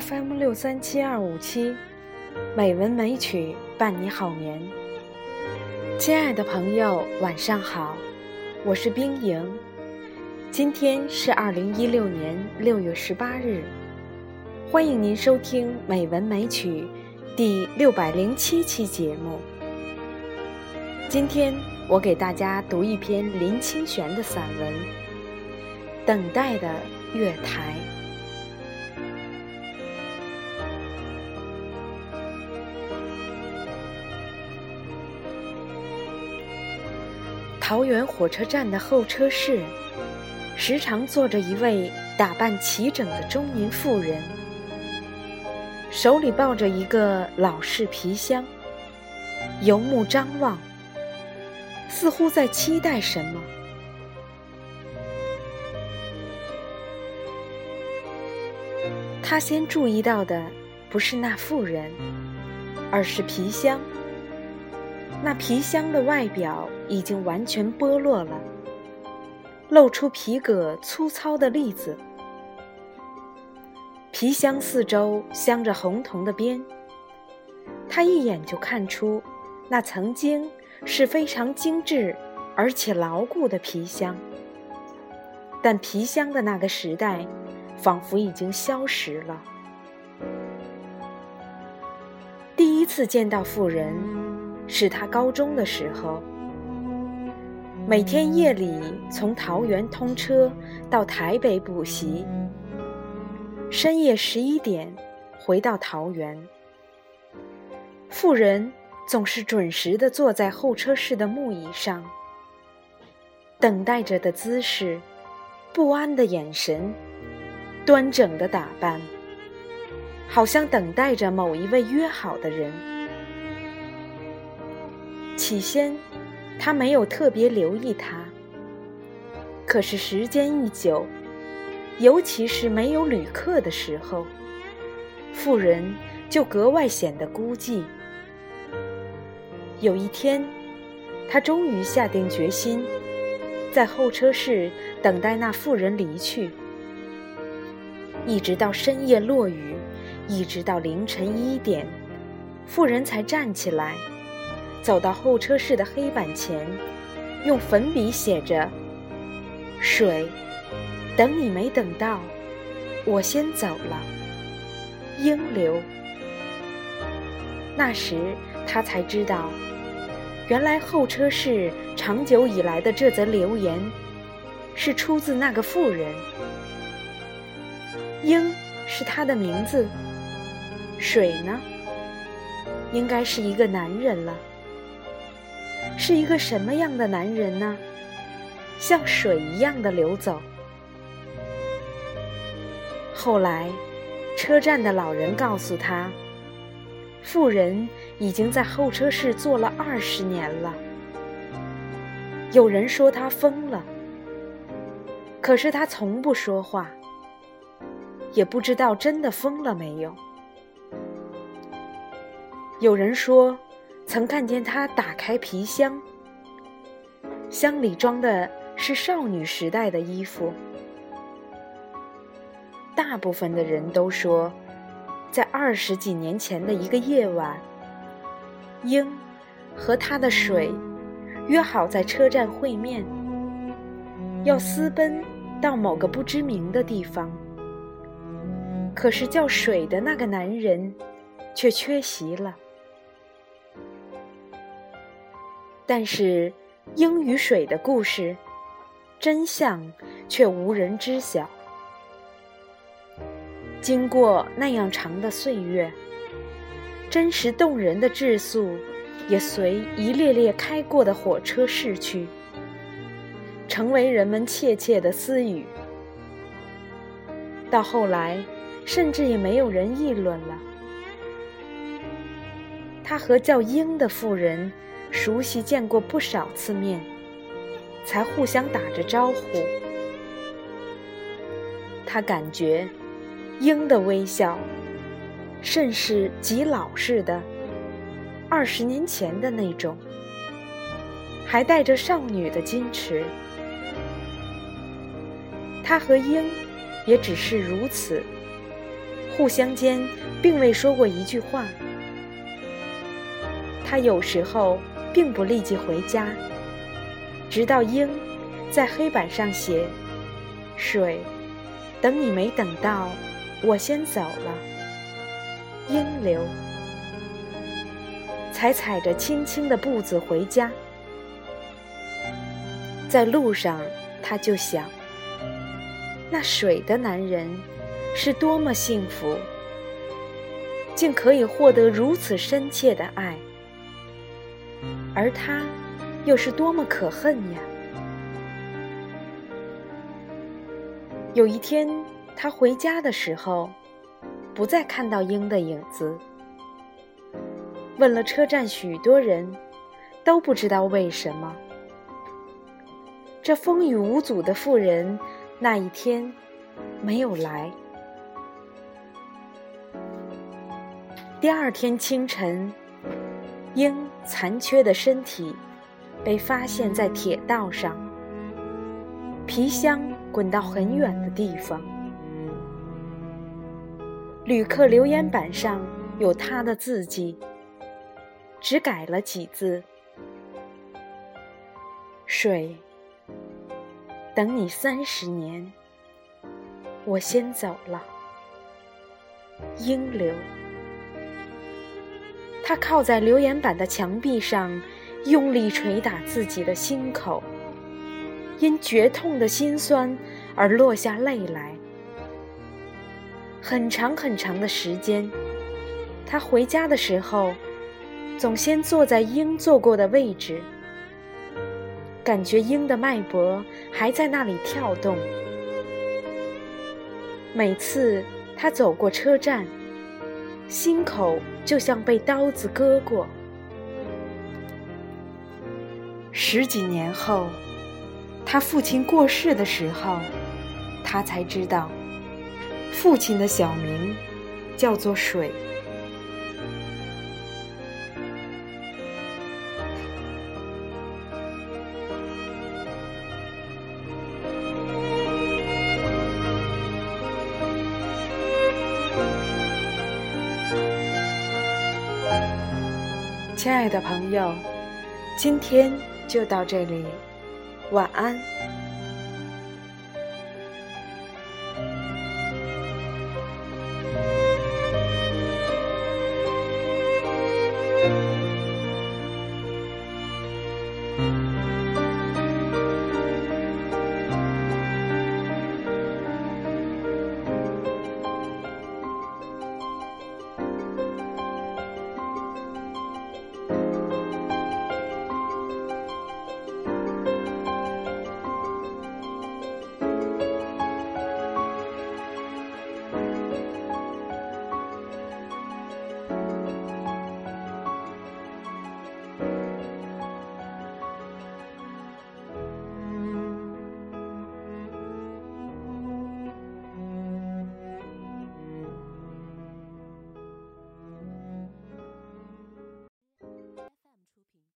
FM 六三七二五七，美文美曲伴你好眠。亲爱的朋友，晚上好，我是冰莹。今天是二零一六年六月十八日，欢迎您收听《美文美曲》第六百零七期节目。今天我给大家读一篇林清玄的散文《等待的月台》。桃园火车站的候车室，时常坐着一位打扮齐整的中年妇人，手里抱着一个老式皮箱，游目张望，似乎在期待什么。他先注意到的不是那妇人，而是皮箱。那皮箱的外表已经完全剥落了，露出皮革粗糙的粒子。皮箱四周镶着红铜的边，他一眼就看出，那曾经是非常精致而且牢固的皮箱。但皮箱的那个时代，仿佛已经消失了。第一次见到妇人。是他高中的时候，每天夜里从桃园通车到台北补习，深夜十一点回到桃园。妇人总是准时的坐在候车室的木椅上，等待着的姿势，不安的眼神，端正的打扮，好像等待着某一位约好的人。起先，他没有特别留意他。可是时间一久，尤其是没有旅客的时候，妇人就格外显得孤寂。有一天，他终于下定决心，在候车室等待那妇人离去，一直到深夜落雨，一直到凌晨一点，妇人才站起来。走到候车室的黑板前，用粉笔写着：“水，等你没等到，我先走了。”英流。那时他才知道，原来候车室长久以来的这则留言，是出自那个妇人。英是他的名字，水呢，应该是一个男人了。是一个什么样的男人呢？像水一样的流走。后来，车站的老人告诉他，妇人已经在候车室坐了二十年了。有人说他疯了，可是他从不说话，也不知道真的疯了没有。有人说。曾看见他打开皮箱，箱里装的是少女时代的衣服。大部分的人都说，在二十几年前的一个夜晚，鹰和他的水约好在车站会面，要私奔到某个不知名的地方。可是叫水的那个男人却缺席了。但是，鹰与水的故事真相却无人知晓。经过那样长的岁月，真实动人的质素也随一列列开过的火车逝去，成为人们切切的私语。到后来，甚至也没有人议论了。他和叫鹰的妇人。熟悉见过不少次面，才互相打着招呼。他感觉鹰的微笑甚是极老式的，二十年前的那种，还带着少女的矜持。他和鹰也只是如此，互相间并未说过一句话。他有时候并不立即回家，直到鹰在黑板上写“水，等你没等到，我先走了。”鹰流才踩着轻轻的步子回家。在路上，他就想：那水的男人是多么幸福，竟可以获得如此深切的爱。而他，又是多么可恨呀！有一天，他回家的时候，不再看到鹰的影子。问了车站许多人，都不知道为什么。这风雨无阻的妇人，那一天没有来。第二天清晨。鹰残缺的身体被发现在铁道上，皮箱滚到很远的地方。旅客留言板上有他的字迹，只改了几字：“水，等你三十年，我先走了。”英流。他靠在留言板的墙壁上，用力捶打自己的心口，因绝痛的心酸而落下泪来。很长很长的时间，他回家的时候，总先坐在鹰坐过的位置，感觉鹰的脉搏还在那里跳动。每次他走过车站。心口就像被刀子割过。十几年后，他父亲过世的时候，他才知道，父亲的小名叫做水。亲爱的朋友，今天就到这里，晚安。